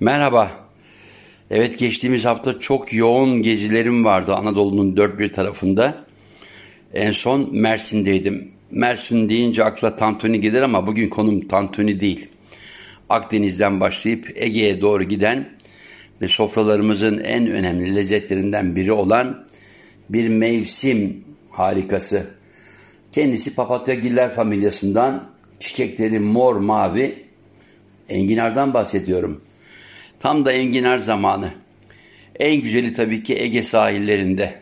Merhaba. Evet geçtiğimiz hafta çok yoğun gezilerim vardı Anadolu'nun dört bir tarafında. En son Mersin'deydim. Mersin deyince akla tantuni gelir ama bugün konum tantuni değil. Akdeniz'den başlayıp Ege'ye doğru giden ve sofralarımızın en önemli lezzetlerinden biri olan bir mevsim harikası. Kendisi papatyagiller familyasından çiçekleri mor mavi enginardan bahsediyorum. Tam da enginar zamanı. En güzeli tabii ki Ege sahillerinde.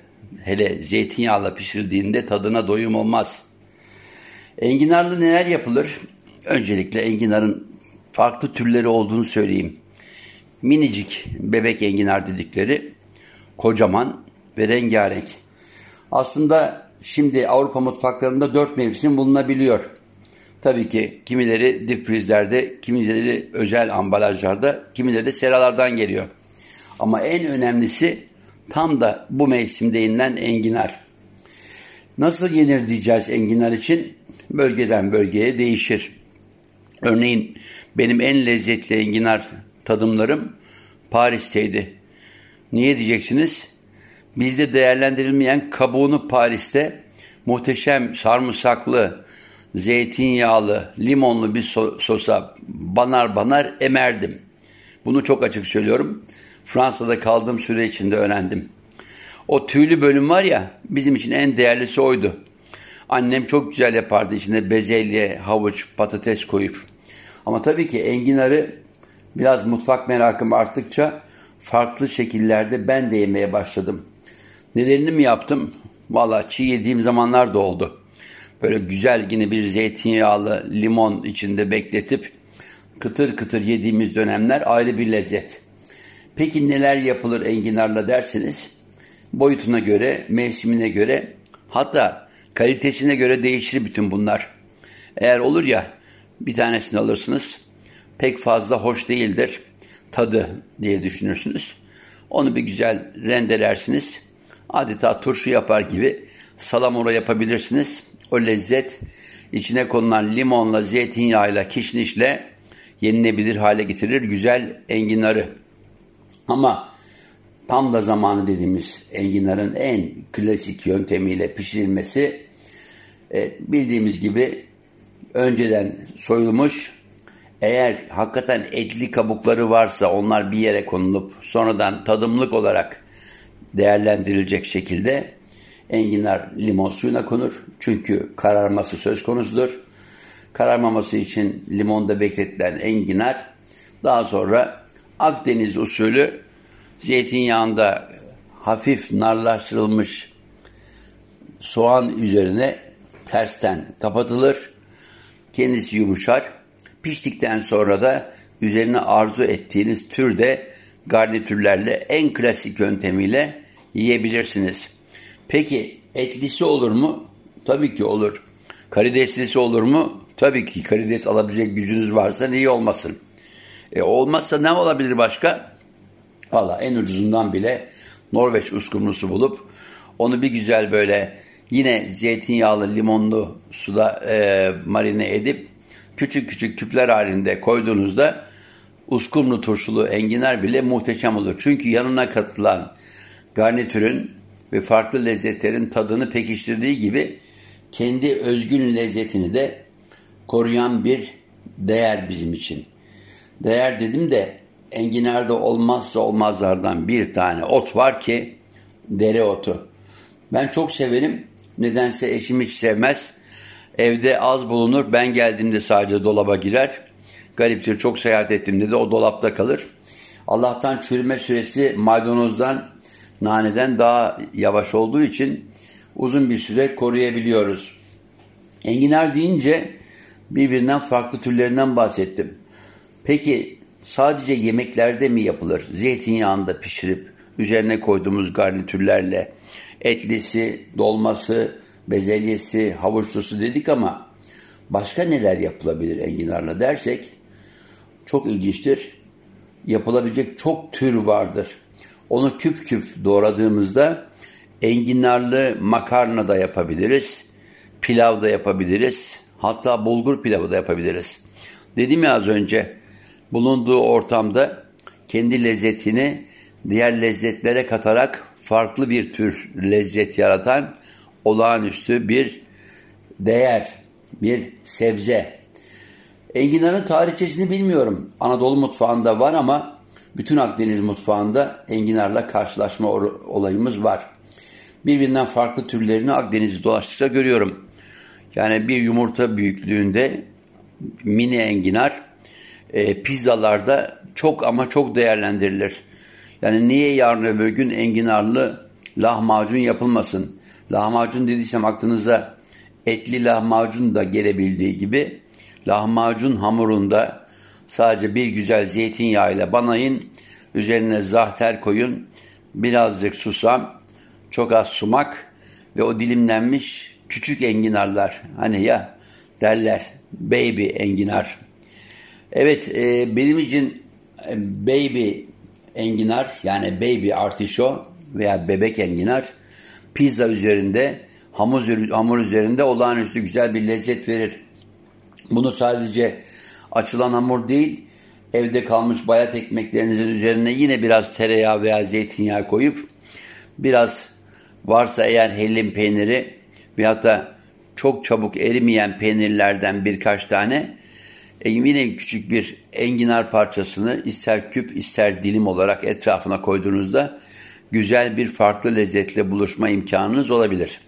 Hele zeytinyağla pişirildiğinde tadına doyum olmaz. Enginarlı neler yapılır? Öncelikle enginarın farklı türleri olduğunu söyleyeyim. Minicik bebek enginar dedikleri kocaman ve rengarenk. Aslında şimdi Avrupa mutfaklarında dört mevsim bulunabiliyor. Tabii ki kimileri dip prizlerde, kimileri özel ambalajlarda, kimileri de seralardan geliyor. Ama en önemlisi tam da bu mevsimde yenilen enginar. Nasıl yenir diyeceğiz enginar için? Bölgeden bölgeye değişir. Örneğin benim en lezzetli enginar tadımlarım Paris'teydi. Niye diyeceksiniz? Bizde değerlendirilmeyen kabuğunu Paris'te muhteşem sarımsaklı, zeytinyağlı, limonlu bir sosa banar banar emerdim. Bunu çok açık söylüyorum. Fransa'da kaldığım süre içinde öğrendim. O tüylü bölüm var ya bizim için en değerlisi oydu. Annem çok güzel yapardı içine bezelye, havuç, patates koyup. Ama tabii ki enginarı biraz mutfak merakım arttıkça farklı şekillerde ben de yemeye başladım. Nelerini mi yaptım? Valla çiğ yediğim zamanlar da oldu. Böyle güzel yine bir zeytinyağlı limon içinde bekletip kıtır kıtır yediğimiz dönemler ayrı bir lezzet. Peki neler yapılır enginarla derseniz boyutuna göre, mevsimine göre hatta kalitesine göre değişir bütün bunlar. Eğer olur ya bir tanesini alırsınız pek fazla hoş değildir tadı diye düşünürsünüz. Onu bir güzel rendelersiniz. Adeta turşu yapar gibi salamura yapabilirsiniz. O lezzet içine konulan limonla, zeytinyağıyla, kişnişle yenilebilir hale getirir güzel enginarı. Ama tam da zamanı dediğimiz enginarın en klasik yöntemiyle pişirilmesi e, bildiğimiz gibi önceden soyulmuş eğer hakikaten etli kabukları varsa onlar bir yere konulup sonradan tadımlık olarak değerlendirilecek şekilde enginar limon suyuna konur. Çünkü kararması söz konusudur. Kararmaması için limonda bekletilen enginar daha sonra Akdeniz usulü zeytinyağında hafif narlaştırılmış soğan üzerine tersten kapatılır. Kendisi yumuşar. Piştikten sonra da üzerine arzu ettiğiniz türde garnitürlerle en klasik yöntemiyle yiyebilirsiniz. Peki etlisi olur mu? Tabii ki olur. Karideslisi olur mu? Tabii ki karides alabilecek gücünüz varsa niye olmasın? E, olmazsa ne olabilir başka? Valla en ucuzundan bile Norveç uskumrusu bulup onu bir güzel böyle yine zeytinyağlı limonlu suda e, marine edip küçük küçük küpler halinde koyduğunuzda uskumru turşulu enginar bile muhteşem olur. Çünkü yanına katılan garnitürün ve farklı lezzetlerin tadını pekiştirdiği gibi kendi özgün lezzetini de koruyan bir değer bizim için. Değer dedim de enginarda olmazsa olmazlardan bir tane ot var ki dereotu. Ben çok severim. Nedense eşim hiç sevmez. Evde az bulunur. Ben geldiğimde sadece dolaba girer. Gariptir çok seyahat ettiğimde de o dolapta kalır. Allah'tan çürüme süresi maydanozdan, naneden daha yavaş olduğu için uzun bir süre koruyabiliyoruz. Enginar deyince birbirinden farklı türlerinden bahsettim. Peki sadece yemeklerde mi yapılır? Zeytinyağında pişirip üzerine koyduğumuz garnitürlerle etlisi, dolması, bezelyesi, havuçlusu dedik ama başka neler yapılabilir enginarla dersek çok ilginçtir. Yapılabilecek çok tür vardır. Onu küp küp doğradığımızda enginarlı makarna da yapabiliriz. Pilav da yapabiliriz. Hatta bulgur pilavı da yapabiliriz. Dedim ya az önce bulunduğu ortamda kendi lezzetini diğer lezzetlere katarak farklı bir tür lezzet yaratan olağanüstü bir değer, bir sebze. Enginarın tarihçesini bilmiyorum. Anadolu mutfağında var ama bütün Akdeniz mutfağında enginarla karşılaşma olayımız var. Birbirinden farklı türlerini Akdeniz'i dolaştıkça görüyorum. Yani bir yumurta büyüklüğünde mini enginar e, pizzalarda çok ama çok değerlendirilir. Yani niye yarın öbür gün enginarlı lahmacun yapılmasın? Lahmacun dediysem aklınıza etli lahmacun da gelebildiği gibi lahmacun hamurunda sadece bir güzel zeytinyağıyla banayın, üzerine zahter koyun, birazcık susam, çok az sumak ve o dilimlenmiş küçük enginarlar. Hani ya derler baby enginar. Evet e, benim için e, baby enginar yani baby artişo veya bebek enginar pizza üzerinde hamur, hamur üzerinde olağanüstü güzel bir lezzet verir. Bunu sadece açılan hamur değil evde kalmış bayat ekmeklerinizin üzerine yine biraz tereyağı veya zeytinyağı koyup biraz varsa eğer hellim peyniri veyahut da çok çabuk erimeyen peynirlerden birkaç tane e yine küçük bir enginar parçasını ister küp ister dilim olarak etrafına koyduğunuzda güzel bir farklı lezzetle buluşma imkanınız olabilir.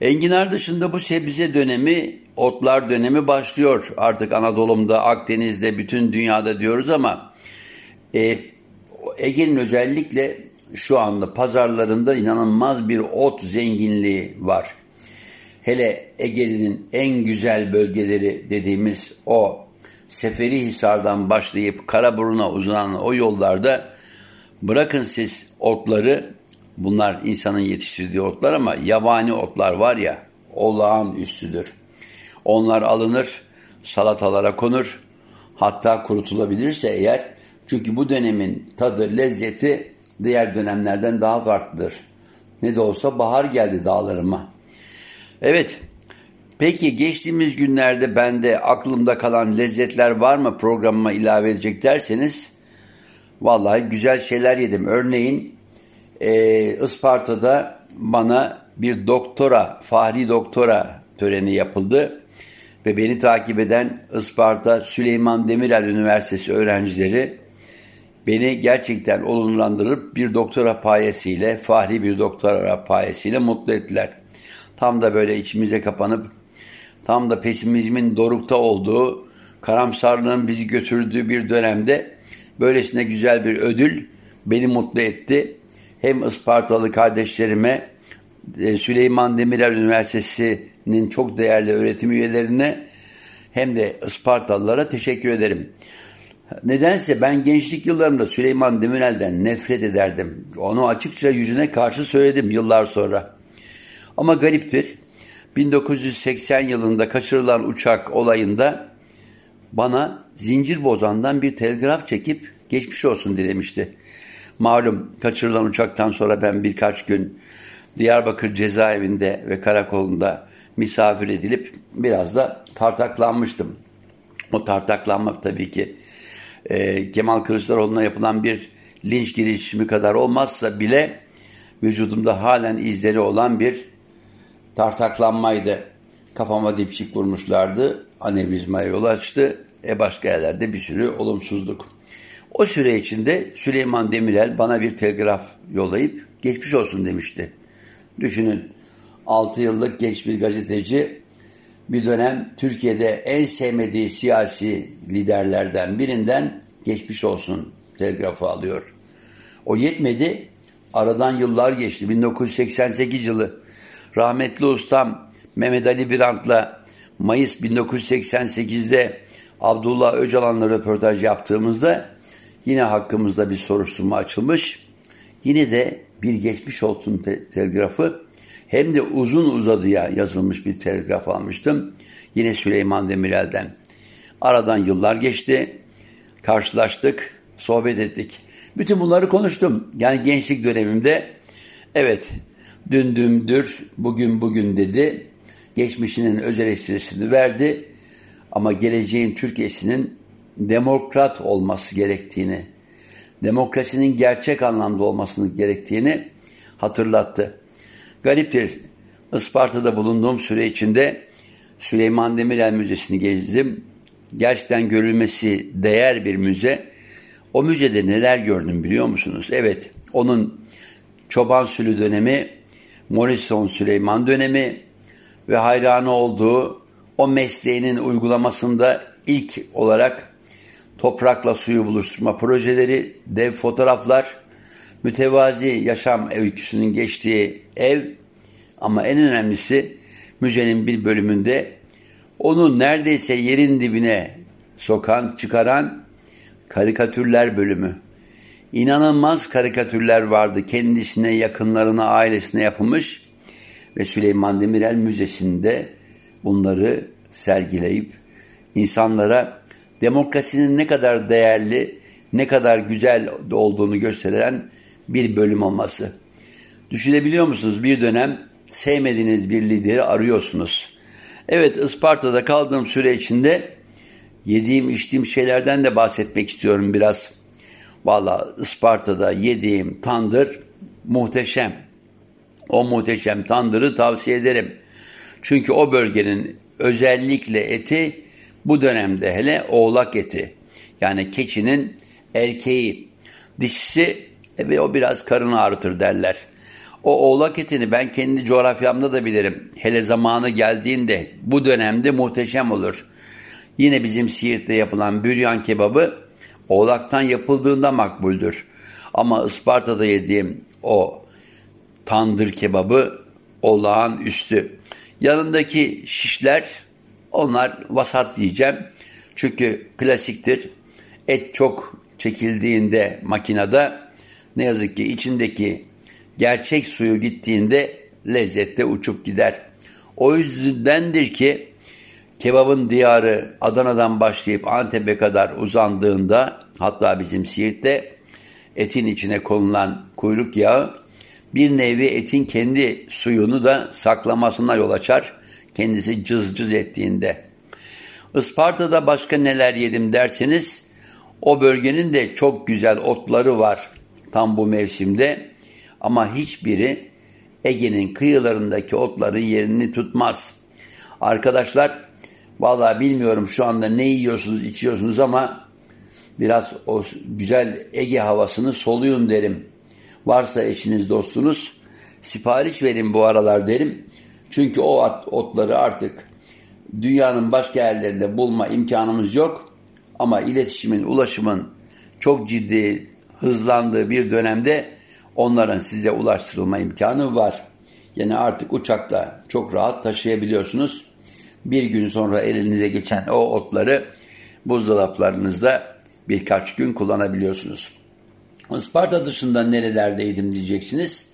Enginar dışında bu sebze dönemi, otlar dönemi başlıyor. Artık Anadolu'da, Akdeniz'de, bütün dünyada diyoruz ama e, Ege'nin özellikle şu anda pazarlarında inanılmaz bir ot zenginliği var hele Ege'nin en güzel bölgeleri dediğimiz o Seferihisar'dan başlayıp Karaburun'a uzanan o yollarda bırakın siz otları bunlar insanın yetiştirdiği otlar ama yabani otlar var ya olağanüstüdür. Onlar alınır salatalara konur hatta kurutulabilirse eğer çünkü bu dönemin tadı lezzeti diğer dönemlerden daha farklıdır. Ne de olsa bahar geldi dağlarıma. Evet. Peki geçtiğimiz günlerde bende aklımda kalan lezzetler var mı programıma ilave edecek derseniz vallahi güzel şeyler yedim. Örneğin e, Isparta'da bana bir doktora, fahri doktora töreni yapıldı ve beni takip eden Isparta Süleyman Demirel Üniversitesi öğrencileri beni gerçekten olumlandırıp bir doktora payesiyle, fahri bir doktora payesiyle mutlu ettiler. Tam da böyle içimize kapanıp tam da pesimizmin dorukta olduğu, karamsarlığın bizi götürdüğü bir dönemde böylesine güzel bir ödül beni mutlu etti. Hem Ispartalı kardeşlerime, e, Süleyman Demirel Üniversitesi'nin çok değerli öğretim üyelerine hem de Ispartalılara teşekkür ederim. Nedense ben gençlik yıllarımda Süleyman Demirel'den nefret ederdim. Onu açıkça yüzüne karşı söyledim yıllar sonra. Ama gariptir. 1980 yılında kaçırılan uçak olayında bana zincir bozandan bir telgraf çekip geçmiş olsun dilemişti. Malum kaçırılan uçaktan sonra ben birkaç gün Diyarbakır cezaevinde ve karakolunda misafir edilip biraz da tartaklanmıştım. O tartaklanmak tabii ki e, Kemal Kılıçdaroğlu'na yapılan bir linç girişimi kadar olmazsa bile vücudumda halen izleri olan bir tartaklanmaydı. Kafama dipçik vurmuşlardı. Anevrizmaya yol açtı. E başka yerlerde bir sürü olumsuzluk. O süre içinde Süleyman Demirel bana bir telgraf yollayıp geçmiş olsun demişti. Düşünün 6 yıllık genç bir gazeteci bir dönem Türkiye'de en sevmediği siyasi liderlerden birinden geçmiş olsun telgrafı alıyor. O yetmedi. Aradan yıllar geçti. 1988 yılı rahmetli ustam Mehmet Ali Birant'la Mayıs 1988'de Abdullah Öcalan'la röportaj yaptığımızda yine hakkımızda bir soruşturma açılmış. Yine de bir geçmiş olsun te telgrafı hem de uzun uzadıya yazılmış bir telgraf almıştım. Yine Süleyman Demirel'den. Aradan yıllar geçti. Karşılaştık, sohbet ettik. Bütün bunları konuştum. Yani gençlik dönemimde evet Dün dündür, bugün bugün dedi. Geçmişinin öz eleştirisini verdi. Ama geleceğin Türkiye'sinin demokrat olması gerektiğini demokrasinin gerçek anlamda olmasını gerektiğini hatırlattı. Gariptir. Isparta'da bulunduğum süre içinde Süleyman Demirel Müzesi'ni gezdim. Gerçekten görülmesi değer bir müze. O müzede neler gördüm biliyor musunuz? Evet, onun Çoban Sülü dönemi, Morrison Süleyman dönemi ve hayranı olduğu o mesleğinin uygulamasında ilk olarak toprakla suyu buluşturma projeleri, dev fotoğraflar, mütevazi yaşam öyküsünün geçtiği ev ama en önemlisi müzenin bir bölümünde onu neredeyse yerin dibine sokan, çıkaran karikatürler bölümü. İnanılmaz karikatürler vardı kendisine, yakınlarına, ailesine yapılmış ve Süleyman Demirel Müzesi'nde bunları sergileyip insanlara demokrasinin ne kadar değerli, ne kadar güzel olduğunu gösteren bir bölüm olması. Düşünebiliyor musunuz? Bir dönem sevmediğiniz bir lideri arıyorsunuz. Evet Isparta'da kaldığım süre içinde yediğim içtiğim şeylerden de bahsetmek istiyorum biraz. Valla Isparta'da yediğim tandır muhteşem. O muhteşem tandırı tavsiye ederim. Çünkü o bölgenin özellikle eti bu dönemde hele oğlak eti. Yani keçinin erkeği, dişisi ve o biraz karın ağrıtır derler. O oğlak etini ben kendi coğrafyamda da bilirim. Hele zamanı geldiğinde bu dönemde muhteşem olur. Yine bizim Siirt'te yapılan büryan kebabı oğlaktan yapıldığında makbuldür. Ama Isparta'da yediğim o tandır kebabı olağan üstü. Yanındaki şişler onlar vasat diyeceğim. Çünkü klasiktir. Et çok çekildiğinde makinede ne yazık ki içindeki gerçek suyu gittiğinde lezzette uçup gider. O yüzdendir ki kebabın diyarı Adana'dan başlayıp Antep'e kadar uzandığında hatta bizim Siirt'te etin içine konulan kuyruk yağı bir nevi etin kendi suyunu da saklamasına yol açar kendisi cız cız ettiğinde. Isparta'da başka neler yedim derseniz o bölgenin de çok güzel otları var tam bu mevsimde ama hiçbiri Ege'nin kıyılarındaki otların yerini tutmaz. Arkadaşlar vallahi bilmiyorum şu anda ne yiyorsunuz içiyorsunuz ama biraz o güzel Ege havasını soluyun derim. Varsa eşiniz dostunuz sipariş verin bu aralar derim. Çünkü o otları artık dünyanın başka yerlerinde bulma imkanımız yok. Ama iletişimin, ulaşımın çok ciddi hızlandığı bir dönemde onların size ulaştırılma imkanı var. Yani artık uçakla çok rahat taşıyabiliyorsunuz. Bir gün sonra elinize geçen o otları buzdolaplarınızda birkaç gün kullanabiliyorsunuz. Isparta dışında nerelerdeydim diyeceksiniz.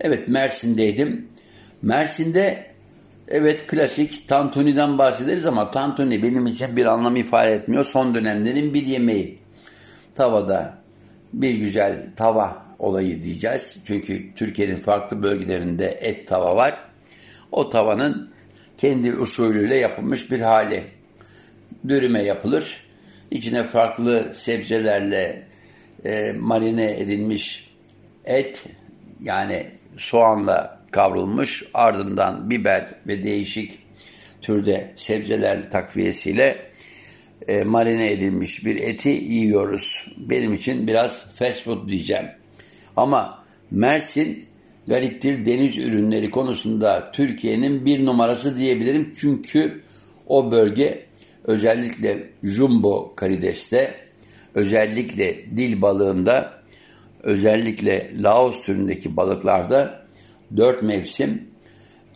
Evet Mersin'deydim. Mersin'de evet klasik tantuni'den bahsederiz ama tantuni benim için bir anlam ifade etmiyor. Son dönemlerin bir yemeği. Tavada bir güzel tava olayı diyeceğiz. Çünkü Türkiye'nin farklı bölgelerinde et tava var. O tavanın kendi usulüyle yapılmış bir hali. Dürüme yapılır. İçine farklı sebzelerle e, marine edilmiş et yani soğanla kavrulmuş ardından biber ve değişik türde sebzeler takviyesiyle e, marine edilmiş bir eti yiyoruz. Benim için biraz fast food diyeceğim. Ama Mersin gariptir deniz ürünleri konusunda Türkiye'nin bir numarası diyebilirim. Çünkü o bölge özellikle jumbo karideste, özellikle dil balığında, özellikle Laos türündeki balıklarda dört mevsim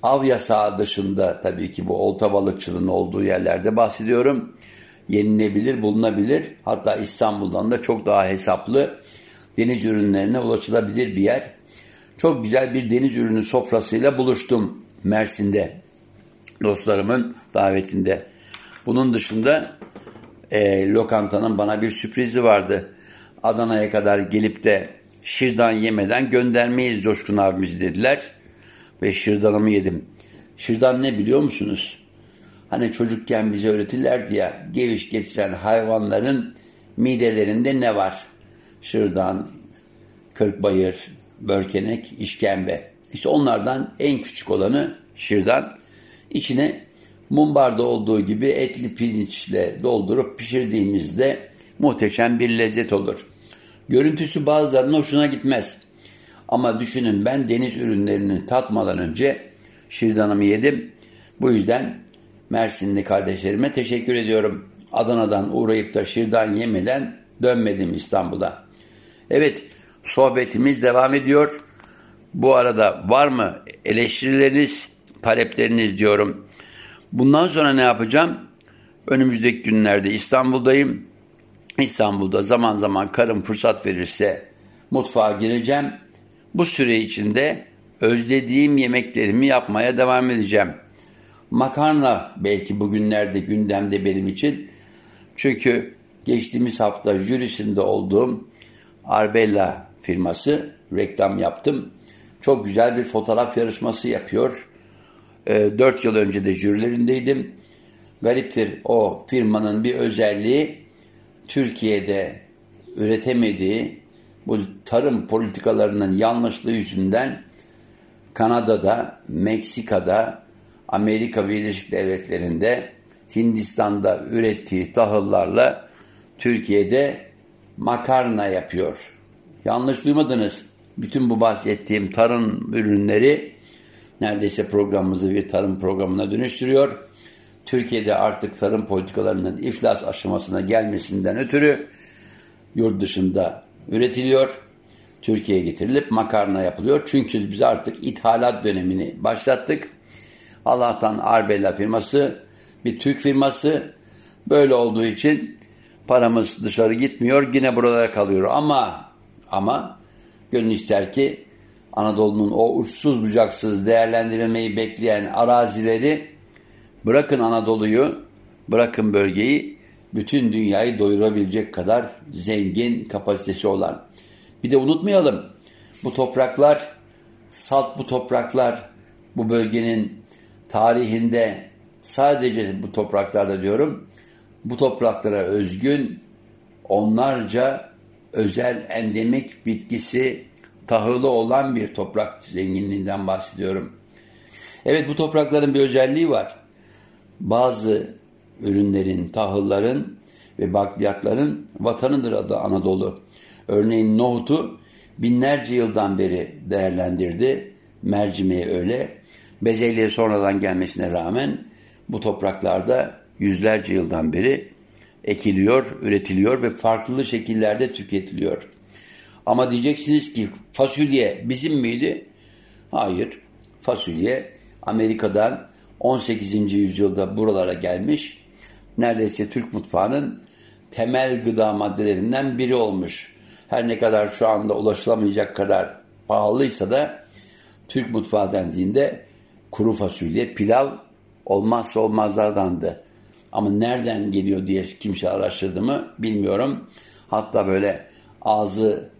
av yasağı dışında tabii ki bu olta balıkçılığının olduğu yerlerde bahsediyorum. Yenilebilir, bulunabilir. Hatta İstanbul'dan da çok daha hesaplı deniz ürünlerine ulaşılabilir bir yer. Çok güzel bir deniz ürünü sofrasıyla buluştum Mersin'de dostlarımın davetinde. Bunun dışında e, lokantanın bana bir sürprizi vardı. Adana'ya kadar gelip de şırdan yemeden göndermeyiz Coşkun abimiz dediler. Ve şırdanımı yedim. Şırdan ne biliyor musunuz? Hani çocukken bize öğretirlerdi ya geviş getiren hayvanların midelerinde ne var? şırdan, kırkbayır, börkenek, işkembe. İşte onlardan en küçük olanı şırdan. İçine mumbarda olduğu gibi etli pirinçle doldurup pişirdiğimizde muhteşem bir lezzet olur. Görüntüsü bazılarının hoşuna gitmez. Ama düşünün ben deniz ürünlerini tatmadan önce şırdanımı yedim. Bu yüzden Mersinli kardeşlerime teşekkür ediyorum. Adana'dan uğrayıp da şırdan yemeden dönmedim İstanbul'a. Evet sohbetimiz devam ediyor. Bu arada var mı eleştirileriniz, talepleriniz diyorum. Bundan sonra ne yapacağım? Önümüzdeki günlerde İstanbul'dayım. İstanbul'da zaman zaman karım fırsat verirse mutfağa gireceğim. Bu süre içinde özlediğim yemeklerimi yapmaya devam edeceğim. Makarna belki bugünlerde gündemde benim için. Çünkü geçtiğimiz hafta jürisinde olduğum Arbella firması reklam yaptım. Çok güzel bir fotoğraf yarışması yapıyor. E, 4 yıl önce de jürilerindeydim. Gariptir o firmanın bir özelliği Türkiye'de üretemediği bu tarım politikalarının yanlışlığı yüzünden Kanada'da, Meksika'da, Amerika Birleşik Devletleri'nde, Hindistan'da ürettiği tahıllarla Türkiye'de makarna yapıyor. Yanlış duymadınız. Bütün bu bahsettiğim tarım ürünleri neredeyse programımızı bir tarım programına dönüştürüyor. Türkiye'de artık tarım politikalarının iflas aşamasına gelmesinden ötürü yurt dışında üretiliyor. Türkiye'ye getirilip makarna yapılıyor. Çünkü biz artık ithalat dönemini başlattık. Allah'tan Arbella firması bir Türk firması. Böyle olduğu için paramız dışarı gitmiyor. Yine buralara kalıyor. Ama ama gönül ister ki Anadolu'nun o uçsuz bucaksız değerlendirilmeyi bekleyen arazileri bırakın Anadolu'yu, bırakın bölgeyi bütün dünyayı doyurabilecek kadar zengin kapasitesi olan. Bir de unutmayalım bu topraklar, salt bu topraklar bu bölgenin tarihinde sadece bu topraklarda diyorum bu topraklara özgün onlarca özel endemik bitkisi tahılı olan bir toprak zenginliğinden bahsediyorum. Evet bu toprakların bir özelliği var. Bazı ürünlerin, tahılların ve bakliyatların vatanıdır adı Anadolu. Örneğin nohutu binlerce yıldan beri değerlendirdi. Mercimeği öyle. Bezelye sonradan gelmesine rağmen bu topraklarda yüzlerce yıldan beri ekiliyor, üretiliyor ve farklı şekillerde tüketiliyor. Ama diyeceksiniz ki fasulye bizim miydi? Hayır. Fasulye Amerika'dan 18. yüzyılda buralara gelmiş. Neredeyse Türk mutfağının temel gıda maddelerinden biri olmuş. Her ne kadar şu anda ulaşılamayacak kadar pahalıysa da Türk mutfağı dendiğinde kuru fasulye, pilav olmazsa olmazlardandı. Ama nereden geliyor diye kimse araştırdı mı bilmiyorum. Hatta böyle ağzı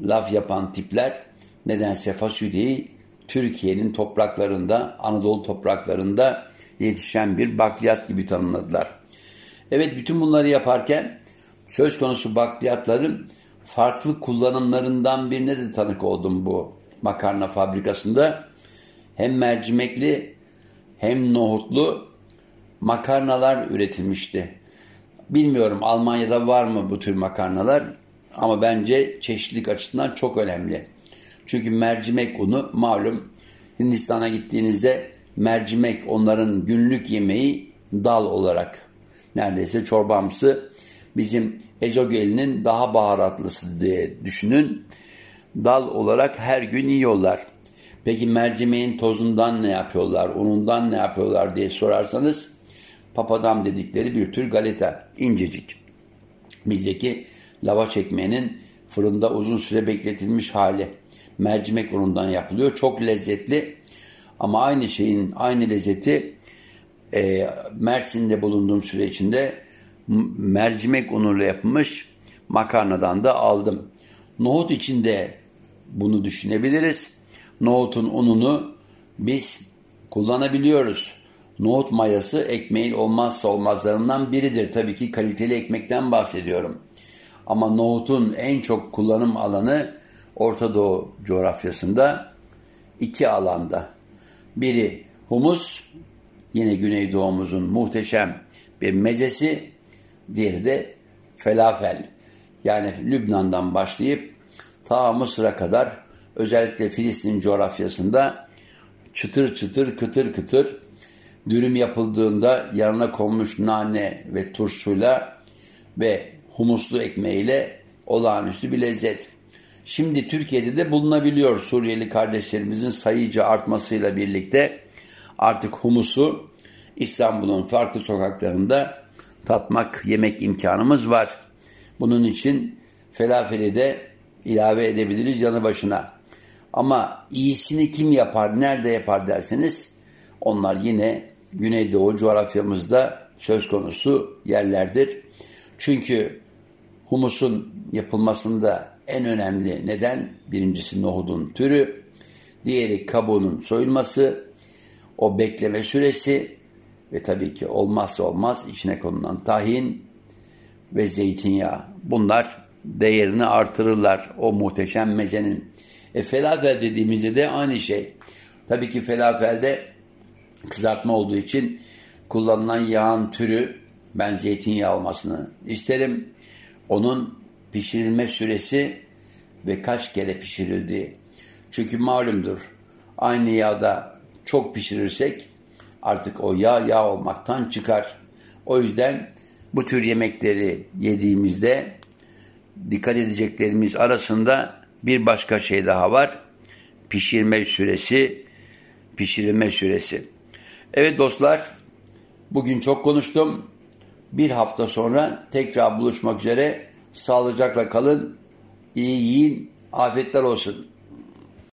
laf yapan tipler nedense fasulyeyi Türkiye'nin topraklarında, Anadolu topraklarında yetişen bir bakliyat gibi tanımladılar. Evet bütün bunları yaparken söz konusu bakliyatların farklı kullanımlarından birine de tanık oldum bu makarna fabrikasında. Hem mercimekli hem nohutlu makarnalar üretilmişti. Bilmiyorum Almanya'da var mı bu tür makarnalar ama bence çeşitlilik açısından çok önemli. Çünkü mercimek unu malum Hindistan'a gittiğinizde mercimek onların günlük yemeği dal olarak neredeyse çorbamsı bizim ezogelinin daha baharatlısı diye düşünün. Dal olarak her gün yiyorlar. Peki mercimeğin tozundan ne yapıyorlar, unundan ne yapıyorlar diye sorarsanız papadam dedikleri bir tür galeta, incecik. Bizdeki lavaş ekmeğinin fırında uzun süre bekletilmiş hali mercimek unundan yapılıyor. Çok lezzetli ama aynı şeyin aynı lezzeti e, Mersin'de bulunduğum süre içinde mercimek unuyla yapılmış makarnadan da aldım. Nohut içinde bunu düşünebiliriz. Nohutun ununu biz kullanabiliyoruz. Nohut mayası ekmeğin olmazsa olmazlarından biridir. Tabii ki kaliteli ekmekten bahsediyorum. Ama nohutun en çok kullanım alanı Orta Doğu coğrafyasında iki alanda. Biri humus, yine Güneydoğumuzun muhteşem bir mezesi, diğeri de felafel. Yani Lübnan'dan başlayıp ta Mısır'a kadar özellikle Filistin coğrafyasında çıtır çıtır kıtır kıtır dürüm yapıldığında yanına konmuş nane ve turşuyla ve humuslu ekmeğiyle olağanüstü bir lezzet. Şimdi Türkiye'de de bulunabiliyor Suriyeli kardeşlerimizin sayıca artmasıyla birlikte artık humusu İstanbul'un farklı sokaklarında tatmak, yemek imkanımız var. Bunun için felafeli de ilave edebiliriz yanı başına. Ama iyisini kim yapar, nerede yapar derseniz onlar yine Güneydoğu coğrafyamızda söz konusu yerlerdir. Çünkü humusun yapılmasında en önemli neden birincisi nohudun türü, diğeri kabuğunun soyulması, o bekleme süresi ve tabii ki olmazsa olmaz içine konulan tahin ve zeytinyağı. Bunlar değerini artırırlar o muhteşem mezenin. E felafel dediğimizde de aynı şey. Tabii ki felafelde kızartma olduğu için kullanılan yağın türü ben zeytinyağı olmasını isterim. Onun pişirilme süresi ve kaç kere pişirildiği. Çünkü malumdur aynı yağda çok pişirirsek artık o yağ yağ olmaktan çıkar. O yüzden bu tür yemekleri yediğimizde dikkat edeceklerimiz arasında bir başka şey daha var. Pişirme süresi, pişirilme süresi. Evet dostlar, bugün çok konuştum. Bir hafta sonra tekrar buluşmak üzere. Sağlıcakla kalın, iyi yiyin, afiyetler olsun.